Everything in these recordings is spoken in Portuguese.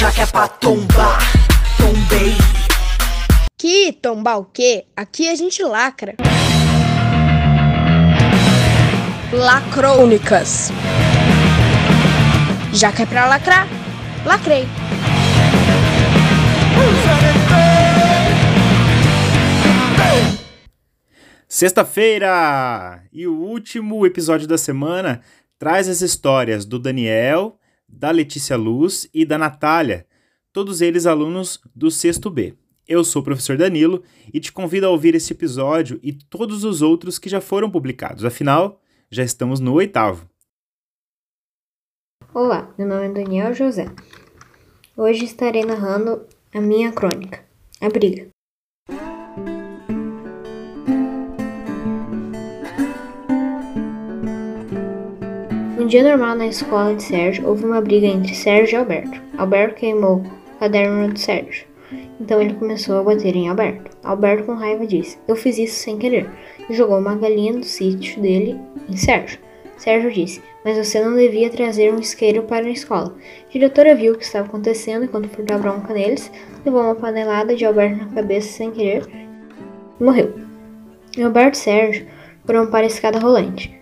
já que é pra tombar, tombei. Que tombar o quê? Aqui a gente lacra. Lacrônicas. Já que é pra lacrar, lacrei. Sexta-feira! E o último episódio da semana traz as histórias do Daniel, da Letícia Luz e da Natália, todos eles alunos do sexto B. Eu sou o professor Danilo e te convido a ouvir esse episódio e todos os outros que já foram publicados. Afinal, já estamos no oitavo. Olá, meu nome é Daniel José. Hoje estarei narrando a minha crônica, A Briga. Dia normal na escola de Sérgio, houve uma briga entre Sérgio e Alberto. Alberto queimou o caderno de Sérgio. Então ele começou a bater em Alberto. Alberto, com raiva, disse: Eu fiz isso sem querer. E jogou uma galinha do sítio dele em Sérgio. Sérgio disse: Mas você não devia trazer um isqueiro para a escola. A diretora viu o que estava acontecendo e, quando foi dar bronca neles, levou uma panelada de Alberto na cabeça sem querer e morreu. Alberto e Sérgio foram para a escada rolante.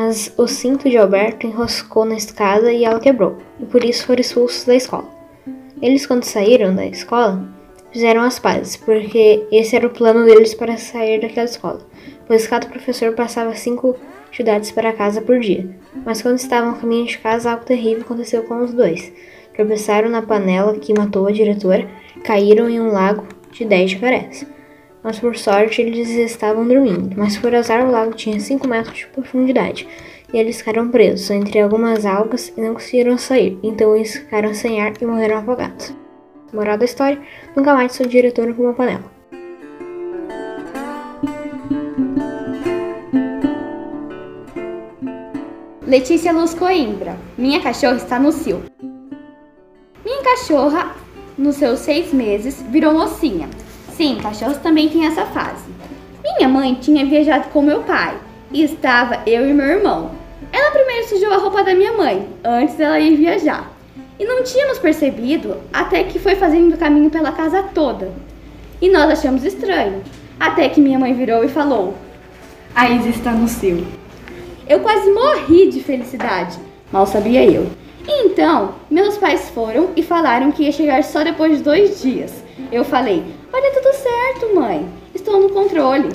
Mas o cinto de Alberto enroscou na escada e ela quebrou, e por isso foram expulsos da escola. Eles, quando saíram da escola, fizeram as pazes, porque esse era o plano deles para sair daquela escola, pois cada professor passava cinco atividades para casa por dia. Mas quando estavam no caminho de casa, algo terrível aconteceu com os dois. Tropeçaram na panela que matou a diretora caíram em um lago de dez jacarés. Mas por sorte eles estavam dormindo, mas por azar o lago tinha 5 metros de profundidade e eles ficaram presos entre algumas algas e não conseguiram sair, então eles ficaram sem ar e morreram afogados. Moral da história: nunca mais sou diretor com uma panela. Letícia Luz Coimbra. Minha cachorra está no cio. Minha cachorra, nos seus seis meses, virou mocinha. Sim, cachorros também têm essa fase. Minha mãe tinha viajado com meu pai e estava eu e meu irmão. Ela primeiro sujou a roupa da minha mãe, antes dela ir viajar. E não tínhamos percebido até que foi fazendo caminho pela casa toda. E nós achamos estranho, até que minha mãe virou e falou: A Isa está no cio. Eu quase morri de felicidade, mal sabia eu. E então, meus pais foram e falaram que ia chegar só depois de dois dias. Eu falei: dar tudo certo, mãe, estou no controle.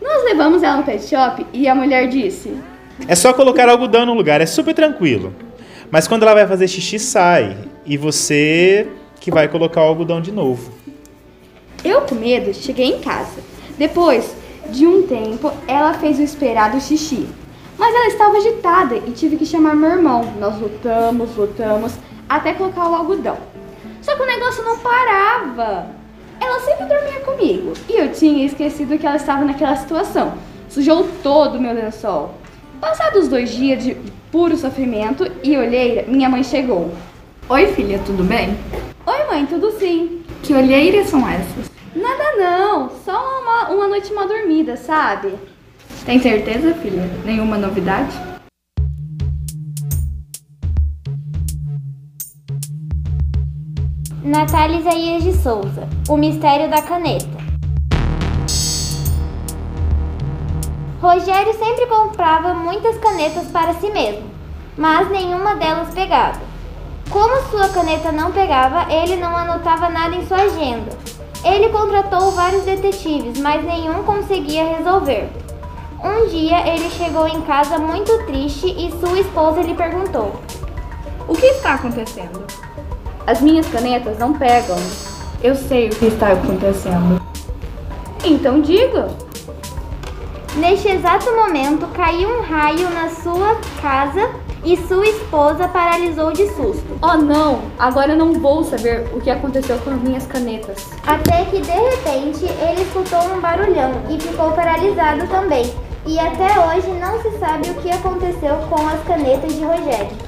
Nós levamos ela no pet shop e a mulher disse: É só colocar algodão no lugar, é super tranquilo. Mas quando ela vai fazer xixi, sai. E você que vai colocar o algodão de novo. Eu, com medo, cheguei em casa. Depois de um tempo, ela fez o esperado xixi. Mas ela estava agitada e tive que chamar meu irmão. Nós lutamos, lutamos, até colocar o algodão. Só que o negócio não parava. Ela sempre dormia comigo e eu tinha esquecido que ela estava naquela situação. Sujou todo o meu lençol. Passados dois dias de puro sofrimento e olheira, minha mãe chegou. Oi, filha, tudo bem? Oi, mãe, tudo sim? Que olheiras são essas? Nada não, só uma, uma noite mal dormida, sabe? Tem certeza, filha? Nenhuma novidade? Natália Isaías de Souza O Mistério da Caneta Rogério sempre comprava muitas canetas para si mesmo, mas nenhuma delas pegava. Como sua caneta não pegava, ele não anotava nada em sua agenda. Ele contratou vários detetives, mas nenhum conseguia resolver. Um dia ele chegou em casa muito triste e sua esposa lhe perguntou: O que está acontecendo? As minhas canetas não pegam. Eu sei o que está acontecendo. Então diga. Neste exato momento, caiu um raio na sua casa e sua esposa paralisou de susto. Oh não, agora não vou saber o que aconteceu com as minhas canetas. Até que de repente ele escutou um barulhão e ficou paralisado também. E até hoje não se sabe o que aconteceu com as canetas de Rogério.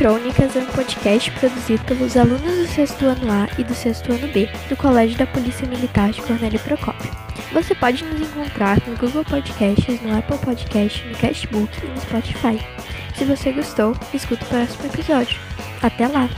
Crônicas é um podcast produzido pelos alunos do sexto ano A e do sexto ano B do Colégio da Polícia Militar de Cornélio Procópio. Você pode nos encontrar no Google Podcasts, no Apple Podcasts, no Cashbook e no Spotify. Se você gostou, escuta o próximo episódio. Até lá!